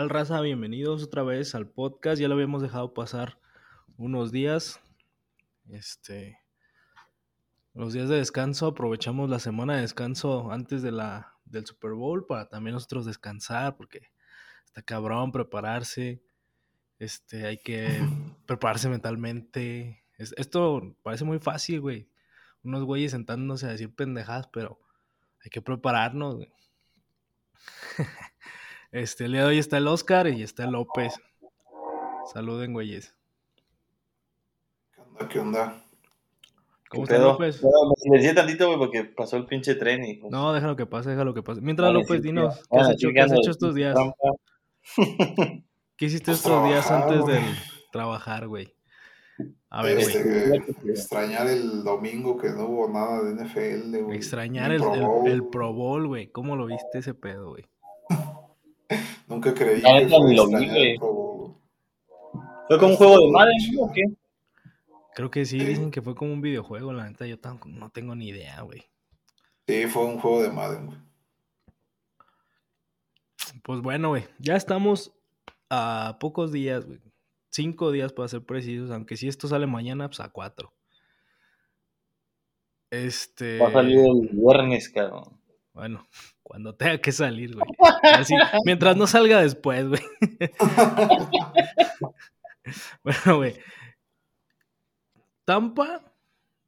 tal, raza? Bienvenidos otra vez al podcast. Ya lo habíamos dejado pasar unos días. Este. Los días de descanso, aprovechamos la semana de descanso antes de la, del Super Bowl para también nosotros descansar, porque está cabrón prepararse. Este, hay que prepararse mentalmente. esto parece muy fácil, güey. Unos güeyes sentándose a decir pendejadas, pero hay que prepararnos, güey. Este, el día de hoy está el Oscar y está el López. Saluden, güeyes. ¿Qué onda? ¿Qué onda? ¿Cómo está López? No, me silencié tantito, güey, porque pasó el pinche tren y... Pues No, déjalo que pase, déjalo que pase. Mientras, López, dinos, ¿qué, has hecho, ¿qué has hecho estos días? ¿Qué hiciste estos días antes de trabajar, güey? A ver, este, extrañar el domingo que no hubo nada de NFL, güey. Extrañar el, el, el, Pro Bowl, güey. ¿Cómo lo viste ese pedo, güey? Nunca creí que lo vi, ¿Fue como un juego de Madden o qué? Creo que sí, dicen que fue como un videojuego, la neta yo no tengo ni idea, güey. Sí, fue un juego de Madden, güey. Pues bueno, güey, ya estamos a pocos días, güey. Cinco días para ser precisos, aunque si esto sale mañana, pues a cuatro. Este. Va a salir el viernes, cabrón. Bueno, cuando tenga que salir, güey. mientras no salga después, güey. bueno, güey. Tampa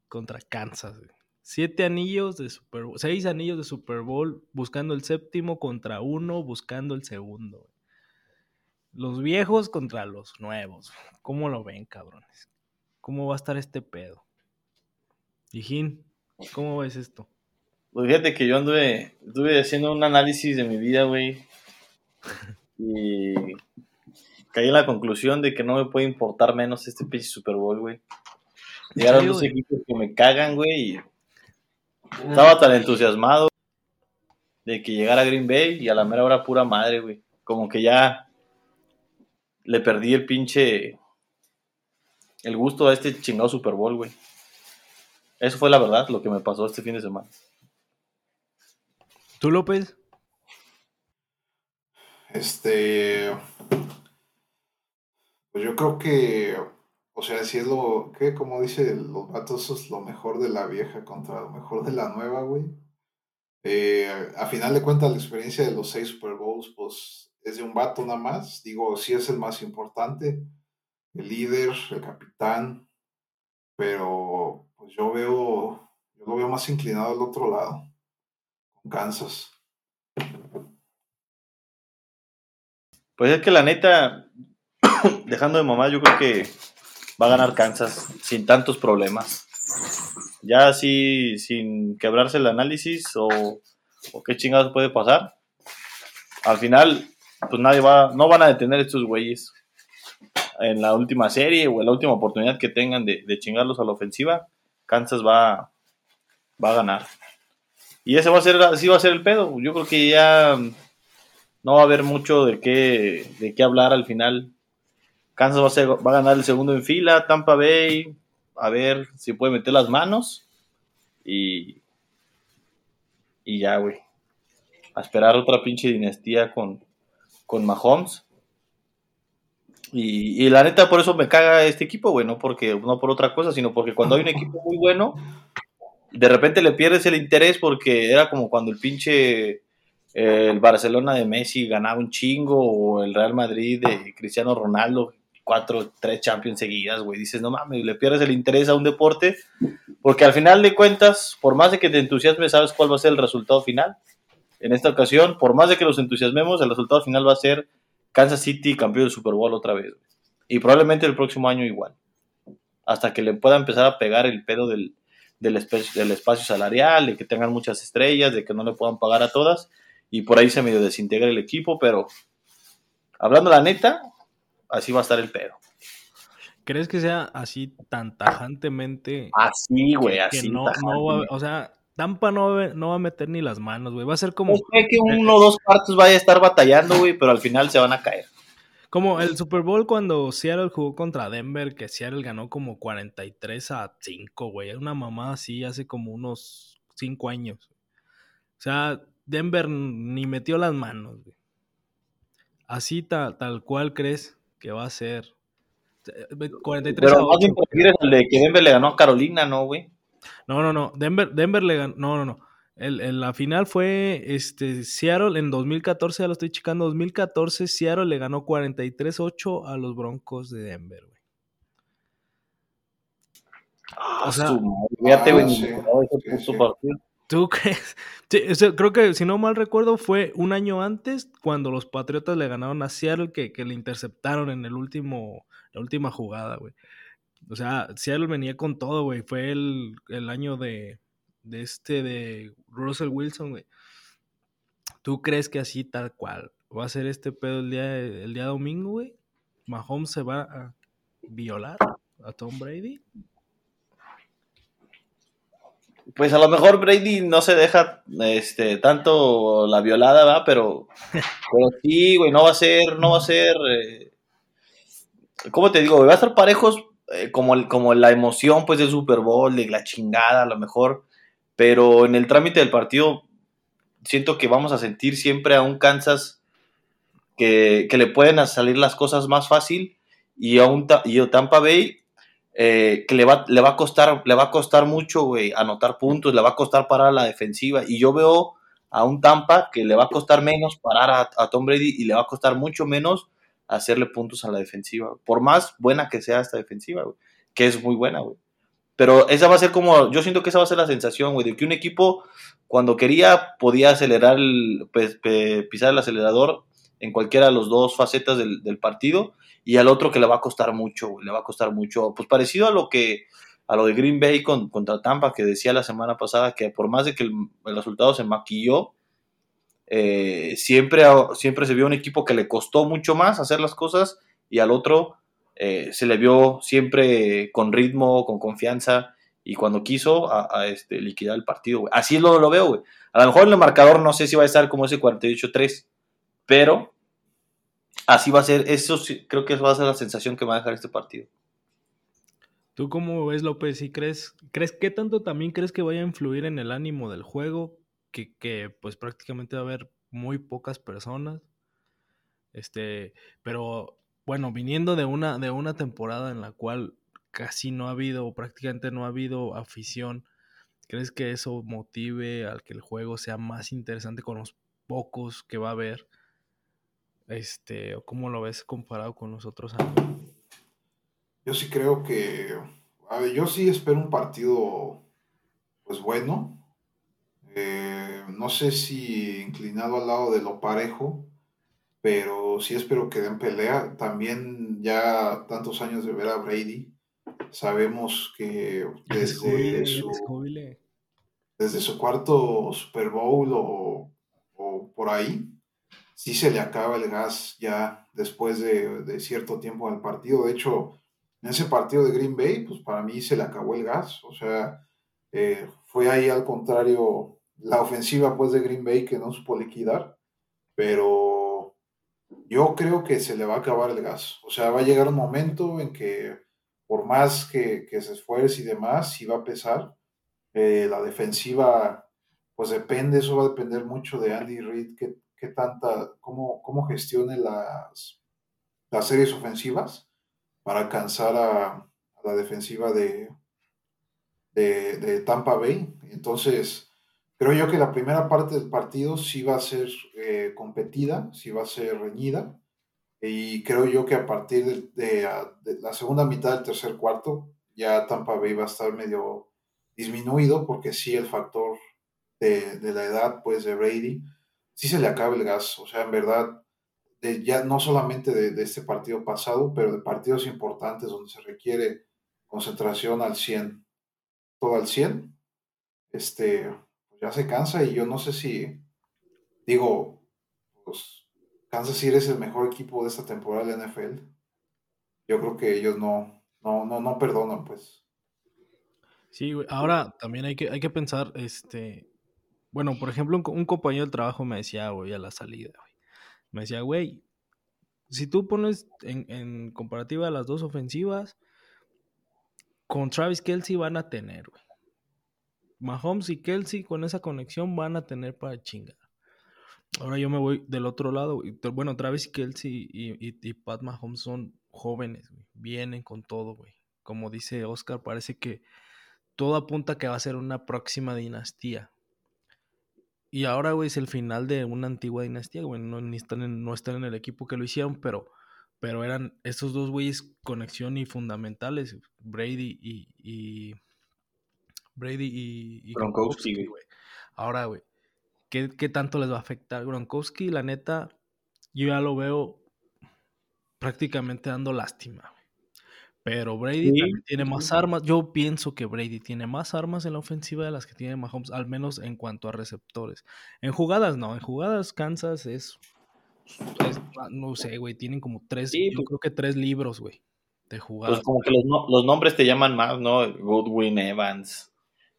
contra Kansas, güey. Siete anillos de Super Bowl, seis anillos de Super Bowl, buscando el séptimo contra uno, buscando el segundo. Los viejos contra los nuevos. ¿Cómo lo ven, cabrones? ¿Cómo va a estar este pedo? Hijín, ¿cómo ves esto? Pues fíjate que yo anduve, estuve haciendo un análisis de mi vida, güey. Y caí en la conclusión de que no me puede importar menos este pinche Super Bowl, güey. Llegaron dos equipos que me cagan, güey. Y estaba tan entusiasmado de que llegara Green Bay y a la mera hora pura madre, güey. Como que ya le perdí el pinche. el gusto a este chingado Super Bowl, güey. Eso fue la verdad, lo que me pasó este fin de semana. ¿Tú, López? Este. Pues yo creo que. O sea, si es lo. que Como dice los vatos, es lo mejor de la vieja contra lo mejor de la nueva, güey. Eh, a final de cuentas, la experiencia de los seis Super Bowls, pues es de un vato nada más. Digo, sí es el más importante, el líder, el capitán, pero pues yo veo, yo lo veo más inclinado al otro lado. Kansas. Pues es que la neta, dejando de mamá, yo creo que va a ganar Kansas sin tantos problemas. Ya así, sin quebrarse el análisis o, qué chingados puede pasar. Al final, pues nadie va, no van a detener estos güeyes en la última serie o en la última oportunidad que tengan de, chingarlos a la ofensiva. Kansas va a ganar. Y ese va a ser, así va a ser el pedo. Yo creo que ya no va a haber mucho de qué, de qué hablar al final. Kansas va a, a ganar el segundo en fila, Tampa Bay, a ver si puede meter las manos. Y, y ya, güey. A esperar otra pinche dinastía con, con Mahomes. Y, y, la neta, por eso me caga este equipo, güey, no, porque, no por otra cosa, sino porque cuando hay un equipo muy bueno, de repente le pierdes el interés porque era como cuando el pinche eh, el Barcelona de Messi ganaba un chingo o el Real Madrid de Cristiano Ronaldo cuatro, tres Champions seguidas, güey. Dices, no mames, le pierdes el interés a un deporte porque al final de cuentas, por más de que te entusiasmes, sabes cuál va a ser el resultado final. En esta ocasión, por más de que los entusiasmemos, el resultado final va a ser Kansas City campeón del Super Bowl otra vez. Y probablemente el próximo año igual. Hasta que le pueda empezar a pegar el pedo del, del, del espacio salarial, de que tengan muchas estrellas, de que no le puedan pagar a todas, y por ahí se medio desintegra el equipo, pero hablando la neta, así va a estar el pedo. ¿Crees que sea así tan tajantemente? Así, güey, así. no, o sea, Tampa no, va a meter ni las manos, güey. Va a ser como. Pues que uno o dos partos vaya a estar batallando, güey, pero al final se van a caer. Como el Super Bowl cuando Seattle jugó contra Denver, que Seattle ganó como 43 a 5, güey. Una mamá así hace como unos 5 años. O sea, Denver ni metió las manos, güey. así tal cual crees que va a ser. 43 Pero a 8. el de que Denver le ganó a Carolina, ¿no, güey? No, no, no. Denver, Denver le ganó. No, no, no. El, la final fue este, Seattle en 2014, ya lo estoy checando. 2014, Seattle le ganó 43-8 a los Broncos de Denver, güey. Ah, o sea, ah, ¿Tú crees? creo que, si no mal recuerdo, fue un año antes cuando los Patriotas le ganaron a Seattle que, que le interceptaron en el último, la última jugada, güey. O sea, Seattle venía con todo, güey. Fue el, el año de, de este, de Russell Wilson, güey. ¿Tú crees que así tal cual va a ser este pedo el día, el día domingo, güey? ¿Mahomes se va a violar a Tom Brady? Pues a lo mejor Brady no se deja este tanto la violada, ¿va? Pero, pero sí, güey, no va a ser, no va a ser. Eh, ¿Cómo te digo? Va a estar parejos eh, como, como la emoción pues del Super Bowl, de la chingada, a lo mejor. Pero en el trámite del partido, siento que vamos a sentir siempre a un Kansas que, le pueden salir las cosas más fácil y a un y Tampa Bay eh, que le va, le va a costar, le va a costar mucho, anotar puntos, le va a costar parar a la defensiva. Y yo veo a un Tampa que le va a costar menos parar a, Tom Brady y le va a costar mucho menos hacerle puntos a la defensiva. Por más buena que sea esta defensiva, que es muy buena, güey. Pero esa va a ser como, yo siento que esa va a ser la sensación, güey, de que un equipo cuando quería podía acelerar, el, pues, pisar el acelerador en cualquiera de las dos facetas del, partido y al otro que le va a costar mucho, le va a costar mucho, pues parecido a lo que a lo de Green Bay con, contra Tampa que decía la semana pasada que por más de que el, resultado se maquilló, eh, siempre, siempre se vio un equipo que le costó mucho más hacer las cosas y al otro eh, se le vio siempre con ritmo, con confianza y cuando quiso a, este, liquidar el partido. Así lo, lo veo, güey. A lo mejor en el marcador no sé si va a estar como ese 48-3, pero así va a ser. Eso creo que va a ser la sensación que va a dejar este partido. ¿Tú cómo ves, López? ¿Y crees, crees qué tanto también crees que vaya a influir en el ánimo del juego? Que, que pues prácticamente va a haber muy pocas personas. Este, pero bueno, viniendo de una, de una temporada en la cual casi no ha habido, o prácticamente no ha habido afición, ¿crees que eso motive al que el juego sea más interesante con los pocos que va a haber? Este, o cómo lo ves comparado con los otros años? Yo sí creo que, a ver, yo sí espero un partido, pues bueno. Eh, no sé si inclinado al lado de lo parejo, pero sí espero que den pelea. También ya tantos años de ver a Brady, sabemos que desde, su, desde su cuarto Super Bowl o, por ahí, sí se le acaba el gas ya después de, cierto tiempo en el partido. De hecho, en ese partido de Green Bay, pues para mí se le acabó el gas. O sea, eh, fue ahí al contrario la ofensiva pues de Green Bay que no supo liquidar, pero yo creo que se le va a acabar el gas. O sea, va a llegar un momento en que por más que, se esfuerce y demás, si va a pesar. Eh, la defensiva, pues depende, eso va a depender mucho de Andy Reid, qué, tanta, cómo, cómo gestione las, las series ofensivas para alcanzar a, la defensiva de, de, de Tampa Bay. Entonces, Creo yo que la primera parte del partido sí va a ser eh, competida, sí va a ser reñida. Y creo yo que a partir de, la segunda mitad del tercer cuarto, ya Tampa Bay va a estar medio disminuido, porque sí el factor de, la edad, pues, de Brady, sí se le acaba el gas. O sea, en verdad, ya no solamente de, este partido pasado, pero de partidos importantes donde se requiere concentración al 100, todo al 100, este, ya se cansa y yo no sé si, digo, pues Kansas City es el mejor equipo de esta temporada de la NFL. Yo creo que ellos no, no, no, no perdonan, pues. Sí, Ahora también hay que, hay que pensar, este, bueno, por ejemplo, un, compañero del trabajo me decía, güey, a la salida, güey. Me decía, güey, si tú pones en, en comparativa las dos ofensivas, con Travis Kelsey van a tener, güey. Mahomes y Kelsey con esa conexión van a tener para chingar. Ahora yo me voy del otro lado. Bueno, Travis Kelsey y, y, Pat Mahomes son jóvenes, güey. Vienen con todo, güey. Como dice Oscar, parece que todo apunta que va a ser una próxima dinastía. Y ahora, güey, es el final de una antigua dinastía, güey. No, ni están en, no están en el equipo que lo hicieron, pero, pero eran estos dos güeyes conexión y fundamentales. Brady y- Brady y, y Gronkowski, güey. Ahora, güey, ¿qué, ¿qué tanto les va a afectar? Gronkowski, la neta, yo ya lo veo prácticamente dando lástima, güey. Pero Brady Sí, también tiene sí, más armas. Yo pienso que Brady tiene más armas en la ofensiva de las que tiene Mahomes, al menos en cuanto a receptores. En jugadas no, en jugadas Kansas es, es- no sé, güey, tienen como tres, Sí, yo pues- creo que tres libros, güey, de jugadas. Pues como que los, no- los nombres te llaman más, ¿no? Goodwin, Evans,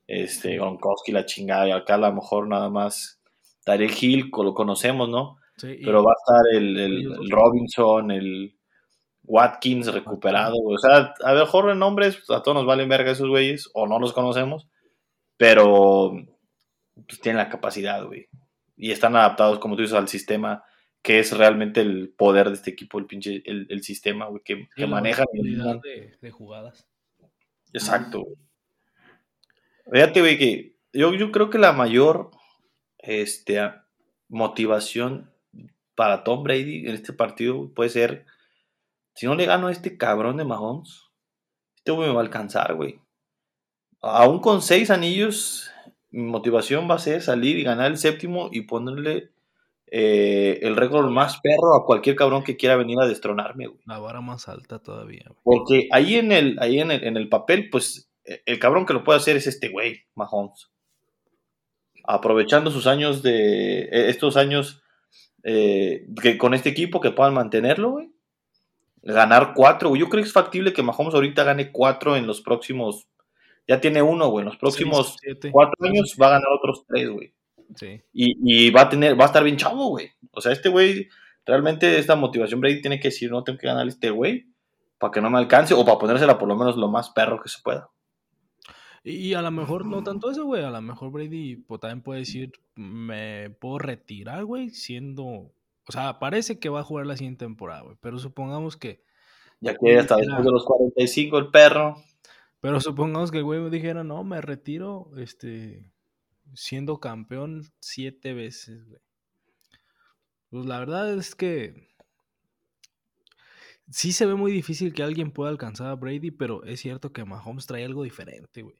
este, Gronkowski, la chingada, y acá a lo mejor nada más Tarek Hill, lo conocemos, ¿no? Sí, Pero va a estar el, el- el. Robinson, el Watkins recuperado, güey. O sea, a lo mejor en nombres pues, a todos nos valen verga esos güeyes, o no los conocemos, pero pues, tienen la capacidad, güey. Y están adaptados, como tú dices, al sistema que es realmente el poder de este equipo, el pinche, el, el sistema, güey, que, sí, que dominan. de, de jugadas. Exacto, güey. Fíjate, güey, que yo, yo creo que la mayor este, motivación para Tom Brady en este partido puede ser, si no le gano a este cabrón de Mahomes, este güey me va a alcanzar, güey. Aún con seis anillos, mi motivación va a ser salir y ganar el séptimo y ponerle eh, el récord más perro a cualquier cabrón que quiera venir a destronarme, güey. La vara más alta todavía, güey. Porque ahí en el, ahí en el, en el papel, pues, el cabrón que lo puede hacer es este güey, Mahomes. Aprovechando sus años de. eh, estos años eh, que con este equipo que puedan mantenerlo, güey. Ganar cuatro, güey. Yo creo que es factible que Mahomes ahorita gane cuatro en los próximos. Ya tiene uno, güey. En los próximos cuatro años va a ganar otros tres, güey. Sí. Y, y va a tener, va a estar bien chavo, güey. O sea, este güey, realmente esta motivación Brady tiene que decir, no tengo que ganar este güey para que no me alcance o para ponérsela por lo menos lo más perro que se pueda. Y, a lo mejor no tanto eso, güey. A lo mejor Brady pues, también puede decir, me puedo retirar, güey, siendo... O sea, parece que va a jugar la siguiente temporada, güey. Pero supongamos que... Ya que hasta Era- después de los 45 el perro. Pero supongamos que el güey dijera, no, me retiro, este... Siendo campeón siete veces, güey. Pues la verdad es que... Sí se ve muy difícil que alguien pueda alcanzar a Brady, pero es cierto que Mahomes trae algo diferente, güey.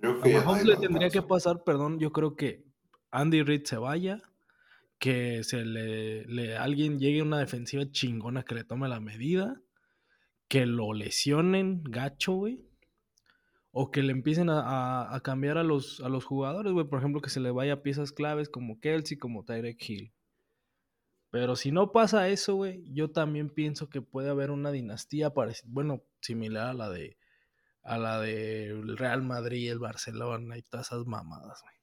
Creo A que Mahomes nadie le tendría que pasar, perdón, yo creo que Andy Reid se vaya, que se le, le- alguien llegue a una defensiva chingona que le tome la medida, que lo lesionen gacho, güey. O que le empiecen a, a- a cambiar a los, a los jugadores, güey. Por ejemplo, que se le vaya piezas claves como Kelsey, como Tyreek Hill. Pero si no pasa eso, güey, yo también pienso que puede haber una dinastía bueno, similar a la de a la del Real Madrid, el Barcelona y todas esas mamadas, güey.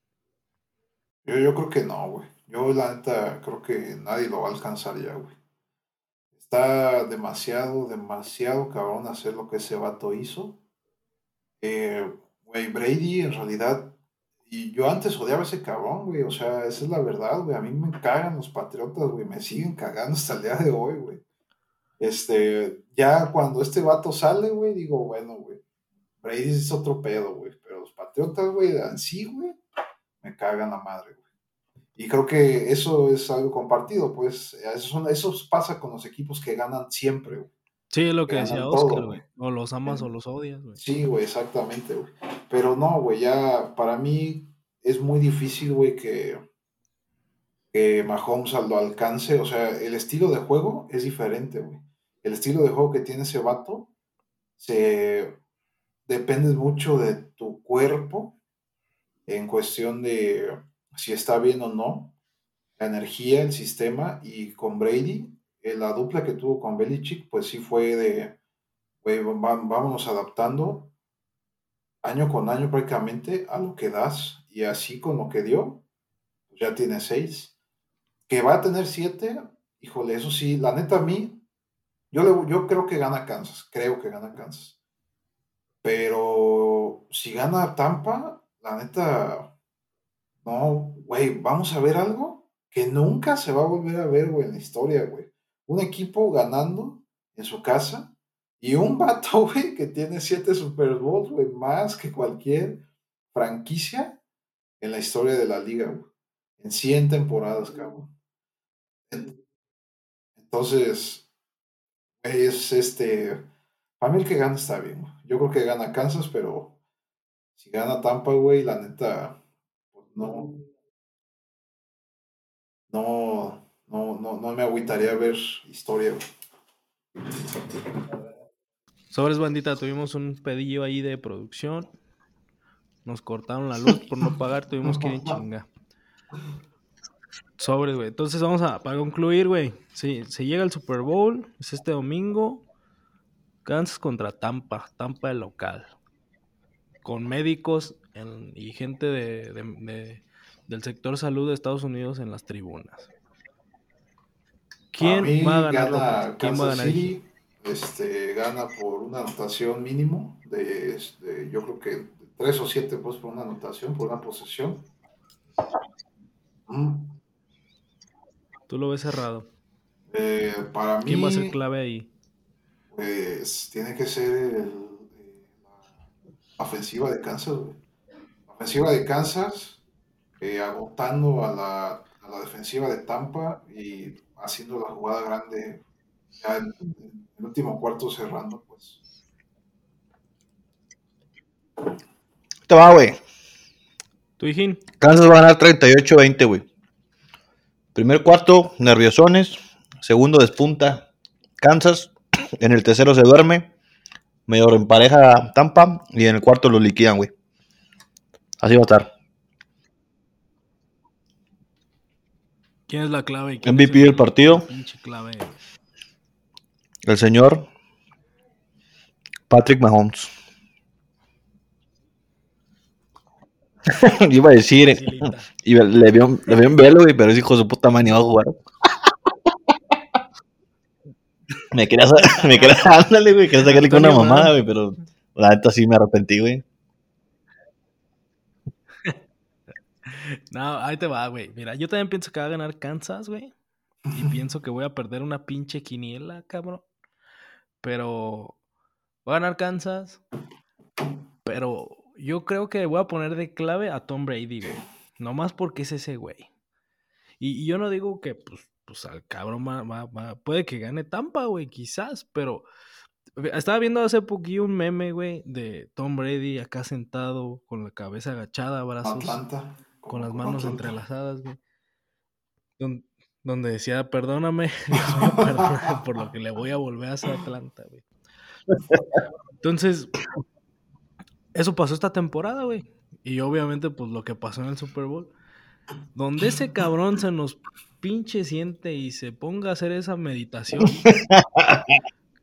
Yo, yo creo que no, güey. Yo, la neta, creo que nadie lo va a alcanzar ya, güey. Está demasiado, demasiado cabrón hacer lo que ese vato hizo. Eh, güey, Brady, en realidad, y yo antes odiaba a ese cabrón, güey. O sea, esa es la verdad, güey. A mí me cagan los patriotas, güey. Me siguen cagando hasta el día de hoy, güey. Este, ya cuando este vato sale, güey, digo, bueno, güey. Brady es otro pedo, güey. Pero los patriotas, güey, en sí, güey, me cagan la madre, güey. Y creo que eso es algo compartido, pues. Eso, eso pasa con los equipos que ganan siempre, güey. Sí, es lo que decía Oscar, güey. O los amas o los odias, güey. Sí, güey, exactamente, güey. Pero no, güey, ya para mí es muy difícil, güey, que, que Mahomes lo alcance. O sea, el estilo de juego es diferente, güey. El estilo de juego que tiene ese vato se depende mucho de tu cuerpo en cuestión de si está bien o no, la energía, el sistema, y con Brady, eh, la dupla que tuvo con Belichick, pues sí fue de, va- vámonos adaptando año con año prácticamente a lo que das, y así con lo que dio, pues ya tiene seis. Que va a tener siete, híjole, eso sí, la neta a mí, yo, le, yo creo que gana Kansas, creo que gana Kansas. Pero si gana Tampa, la neta, no, güey, vamos a ver algo. que nunca se va a volver a ver, güey, en la historia, güey. Un equipo ganando en su casa y un vato, güey, que tiene siete Super Bowls, güey, más que cualquier franquicia en la historia de la liga, güey. En 100 temporadas, cabrón. Entonces, es este. Para mí el que gana está bien. Yo creo que gana Kansas, pero si gana Tampa, güey, la neta, pues no. No, no, no, no me agüitaría ver historia, güey. Sobres bandita, tuvimos un pedillo ahí de producción. Nos cortaron la luz por no pagar, tuvimos que ir en chinga. Sobres, güey. Entonces vamos a, para concluir, güey. Sí, se llega el Super Bowl, es este domingo. Kansas contra Tampa, Tampa el local. Con médicos en- y gente de, de- de- del sector salud de Estados Unidos en las tribunas. ¿Quién va a ganar? gana? ¿Quién va a ganar? City, este, gana por una anotación mínimo de, este, yo creo que tres o siete pues por una anotación, por una posesión. Mm, Tú lo ves cerrado. eh, para mí, ¿Quién va a ser clave ahí? Pues tiene que ser el, eh, la ofensiva de Kansas, güey. La ofensiva de Kansas, eh, agotando a la, a la defensiva de Tampa y haciendo la jugada grande ya en, en el último cuarto cerrando, pues. Te va, güey. ¿Tú, Hijín? Kansas va a ganar 38-20, güey. Primer cuarto, nerviosones. Segundo, despunta Kansas. En el tercero se duerme. Medio empareja Tampa. Y en el cuarto lo liquidan, güey. Así va a estar. ¿Quién es la clave? quién MVP del partido. clave. El señor Patrick Mahomes. Iba a decir, y le vio, le vio en velo, güey, pero ese hijo de su puta madre ni va a jugar. Me quería, me quería, ándale, güey, quería sacarle con una mamada, güey, pero la neta sí me arrepentí, güey. No, ahí te va, güey. Mira, yo también pienso que va a ganar Kansas, güey. Y pienso que voy a perder una pinche quiniela, cabrón. Pero va a ganar Kansas. Pero yo creo que voy a poner de clave a Tom Brady, güey. Nomás porque es ese güey. Y, y yo no digo que, pues, pues al cabrón va, va- va- puede que gane Tampa, güey, quizás, pero estaba viendo hace poquillo un meme, güey, de Tom Brady acá sentado con la cabeza agachada, brazos Atlanta. con las manos Atlanta. entrelazadas, güey. Don- donde decía, perdóname, Dios mío, perdóname por lo que le voy a volver a hacer Atlanta, güey. Entonces, eso pasó esta temporada, güey. Y obviamente, pues lo que pasó en el Super Bowl. Donde ese cabrón se nos pinche siente y se ponga a hacer esa meditación,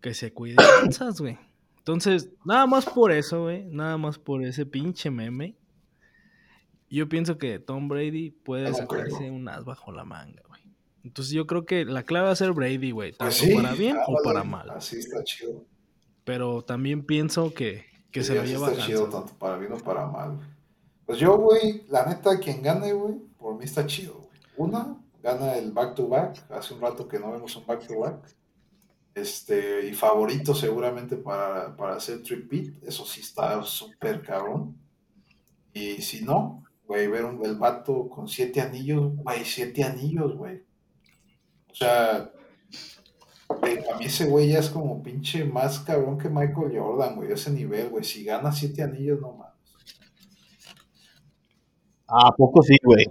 que se cuide Kansas, güey. Entonces, nada más por eso, güey. Nada más por ese pinche meme. Yo pienso que Tom Brady puede No sacarse creo. un as bajo la manga, güey. Entonces yo creo que la clave va a ser Brady, güey. Tanto Pues sí, para bien o para mal. Así está chido. Pero también pienso que, que Sí, se lo lleva a tanto para bien o para mal. Pues yo, güey, la neta, quien gane, güey, por mí está chido, güey. Una, gana el back-to-back. Hace un rato que no vemos un back-to-back. Este, y favorito seguramente para, para hacer trip Eso sí está súper cabrón. Y si no, güey, ver un, el vato con siete anillos, güey, siete anillos, güey. O sea, güey, a mí ese güey ya es como pinche más cabrón que Michael Jordan, güey, ese nivel, güey. Si gana siete anillos, no mames. ¿A poco sí, güey?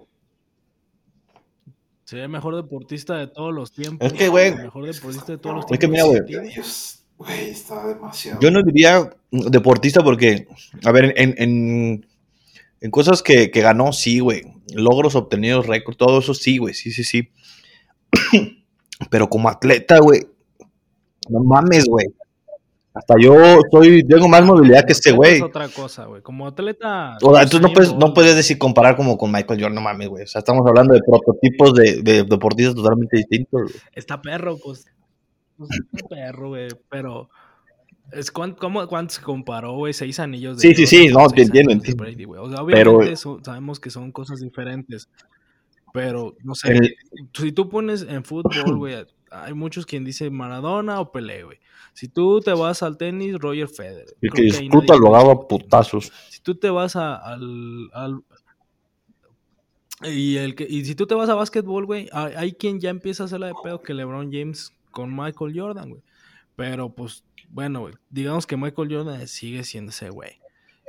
Sería el mejor deportista de todos los tiempos. Es que, güey, El mejor deportista de todos los es que tiempos. mira, güey, está demasiado. Yo no diría deportista porque, a ver, en, en, en cosas que, que ganó, sí, güey. Logros obtenidos, récord, todo eso sí, güey, sí, sí, sí. Pero como atleta, güey, no mames, güey. Hasta yo soy, tengo más movilidad que este güey. Es otra cosa, güey. Como atleta. O sea, entonces no puedes, no puedes decir comparar como con Michael Jordan, no mames, güey. O sea, estamos hablando de prototipos de, de deportistas totalmente distintos, güey. Está perro, pues. pues, está perro, güey. Pero. Es cuán- cómo- ¿Cuánto se comparó, güey? Seis anillos de Sí, sí, sí, no, te entiendo, entiendo. Brady, güey. O sea, Pero- obviamente son- sabemos que son cosas diferentes. Pero, no sé, El- si tú pones en fútbol, güey, hay muchos quien dice Maradona o Pelé, güey. Si tú te vas al tenis, Roger Federer. Creo que nadie lo puede agarra a discutir. putazos. Si tú te vas a- al, al- y el que y si tú te vas a básquetbol, güey, hay, hay quien ya empieza a hacerla de pedo que LeBron James con Michael Jordan, güey. Pero pues bueno, güey, digamos que Michael Jordan sigue siendo ese güey.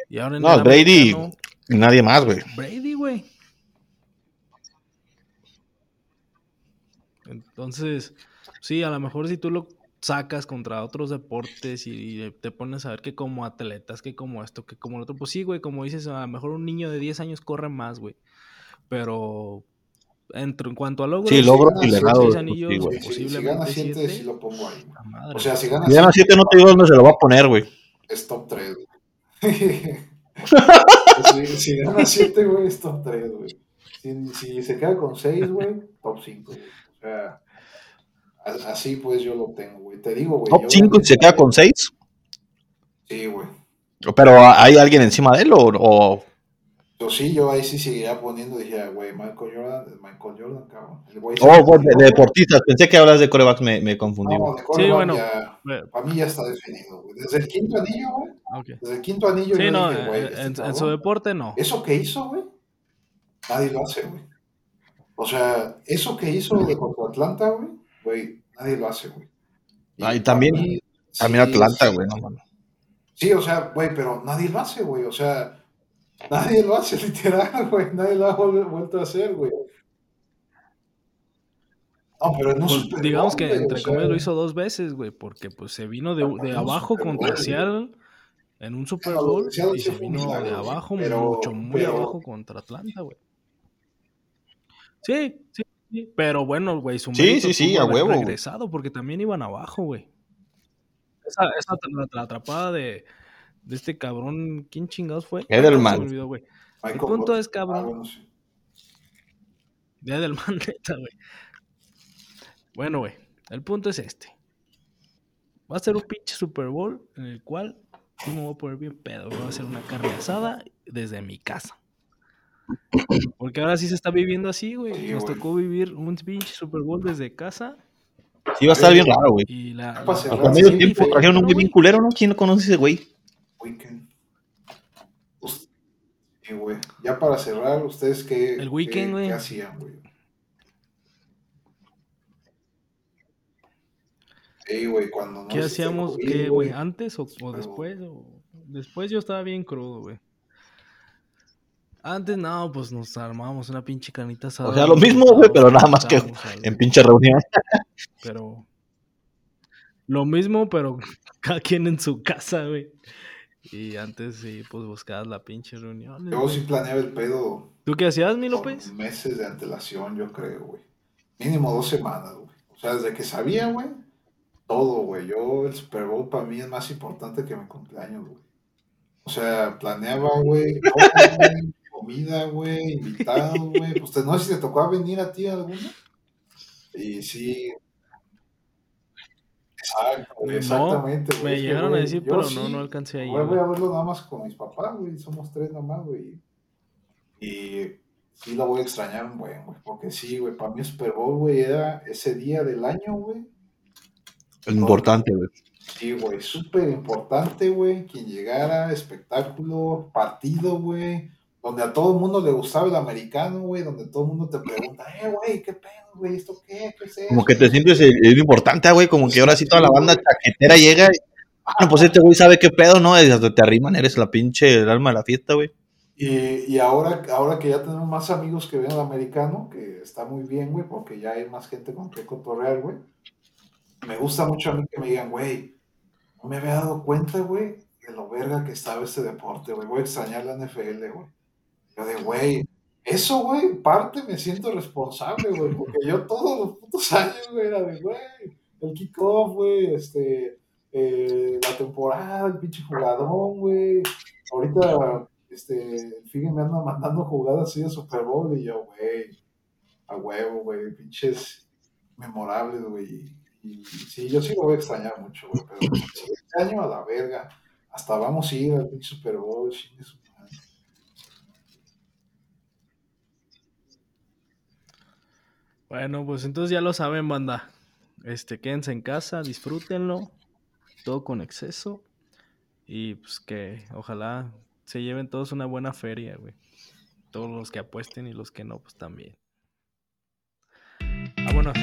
Y ahora en No, Brady- americano, Y nadie más, güey. Brady, güey. Entonces, sí, a lo mejor si tú lo sacas contra otros deportes y te pones a ver que como atletas, que como esto, que como lo otro, pues sí, güey, como dices, a lo mejor un niño de 10 años corre más, güey. Pero entre, en cuanto a logros, Sí, logros y seis legados, pues, anillos, sí, güey. Si gana 7, siete. sí lo pongo ahí. Madre, O sea, si gana Si gana 7, no te digo dónde se lo va a poner, güey. es top 3. si, si gana 7, güey, es top 3, güey. Si, si se queda con 6, güey, top 5, güey. O sea, así pues yo lo tengo, güey. Te digo, güey. Top yo 5 y se queda con 6. Sí, güey. Pero ¿hay alguien encima de él o, o- Yo sí, yo ahí sí seguiría poniendo, dije, güey, Michael Jordan, Michael Jordan, cabrón. El güey Oh, de, de deportistas. Pensé que hablas de corebacks, me, me confundí. No, de quarterback bueno. ya, Bueno, para mí ya está definido, güey. Desde el quinto anillo, güey. ok. Desde el quinto anillo Sí, yo no, dije, güey, en, este en cabrón, su deporte no. Eso que hizo, güey, nadie lo hace, güey. O sea, eso que hizo de contra Atlanta, güey, güey, nadie lo hace, güey. Ah, y también- mí, También sí, Atlanta, sí. güey, no mames. Sí, o sea, güey, pero nadie lo hace, güey. O sea, nadie lo hace, literal, güey. Nadie lo ha vuel- vuelto a hacer, güey. No, pero no Pues, digamos que entre comillas lo hizo dos veces, güey, porque pues se vino de, de abajo contra. Seattle en un Super Bowl y se vino de abajo, pero- mucho, muy pero- abajo contra Atlanta, güey. Sí, sí, pero bueno, güey, su Sí, mérito sí, a huevo, regresado porque también iban abajo, güey. Esa, esa la, la atrapada de, de este cabrón, ¿quién chingados fue? Edelman. Se me olvidó, güey. El punto es, cabrón, Ah, de Edelman, neta, güey. Bueno, güey, el punto es este. Va a ser un pinche Super Bowl en el cual sí me voy a poner bien pedo. Va a ser una carne asada desde mi casa. Porque ahora sí se está viviendo así, güey. Sí, Nos güey. tocó vivir un pinche Super Bowl desde casa. Sí, va a estar bien raro, güey. Y la. La- Hasta sí, medio sí, tiempo trajeron un bien culero, ¿no? ¿Quién no conoce ese güey? Weekend. Sí, güey. Ya para cerrar, ¿ustedes qué, El Weeknd, qué- güey. qué hacían, güey? Sí, güey, cuando no ¿Qué hacíamos? COVID, ¿Qué, güey? ¿Antes o, o Pero- después? o- Después yo estaba bien crudo, güey. Antes no, pues nos armábamos una pinche canita asada. O sea, lo mismo, güey, pero nada más que En pinche reunión. Pero. Lo mismo, pero cada quien en su casa, güey. Y antes sí, pues buscabas la pinche reunión. Yo sí planeaba el pedo ¿Tú qué hacías, mi López? meses de antelación, yo creo, güey. Mínimo dos semanas, güey. O sea, desde que sabía, güey, todo, güey. Yo, el Super Bowl para mí es más importante que mi cumpleaños, güey. O sea, planeaba, güey, comida, güey, invitados, güey. Pues te- no sé si te tocó venir a ti alguno. Y sí. Exacto, No, exactamente, güey. Me que, llegaron a decir, pero sí, no, no alcancé a ir. Voy a verlo nada más con mis papás, güey. Somos tres nomás, güey. Y sí lo voy a extrañar un buen, güey. Porque sí, güey, para mí Super Bowl, güey, era ese día del año, güey. Importante, güey. Sí, güey, súper importante, güey. Quien llegara, espectáculo, partido, güey. Donde a todo el mundo le gustaba el americano, güey. Donde todo el mundo te pregunta, eh, güey, ¿qué pedo, güey? ¿Esto qué? ¿Qué es eso? Como que te sientes el, el importante, güey. Como que ahora sí toda la banda chaquetera llega y. Ah, pues este güey sabe qué pedo, ¿no? Y hasta te arriman, eres la pinche el alma de la fiesta, güey. Y, y ahora, ahora que ya tenemos más amigos que ven al americano, que está muy bien, güey, porque ya hay más gente con que cotorrear, güey. Me gusta mucho a mí que me digan, güey, no me había dado cuenta, güey, de lo verga que estaba este deporte, güey. Voy a extrañar la NFL, güey. Yo de, güey, eso, güey, parte me siento responsable, güey, porque yo todos los putos años, güey, era de, güey, el kickoff, güey, este, eh, la temporada, el pinche jugador, güey. Ahorita, este, fíjense, me anda mandando jugadas así de Super Bowl y yo, güey, a huevo, güey, pinches memorables, güey. Y, sí, yo sí lo voy a extrañar mucho, güey, pero sí, este año a la verga. Hasta vamos a ir al pinche Super Bowl, su Bueno, pues entonces ya lo saben, banda. Este, quédense en casa, disfrútenlo, todo con exceso. Y pues que ojalá se lleven todos una buena feria, güey. Todos los que apuesten y los que no, pues también. Vámonos.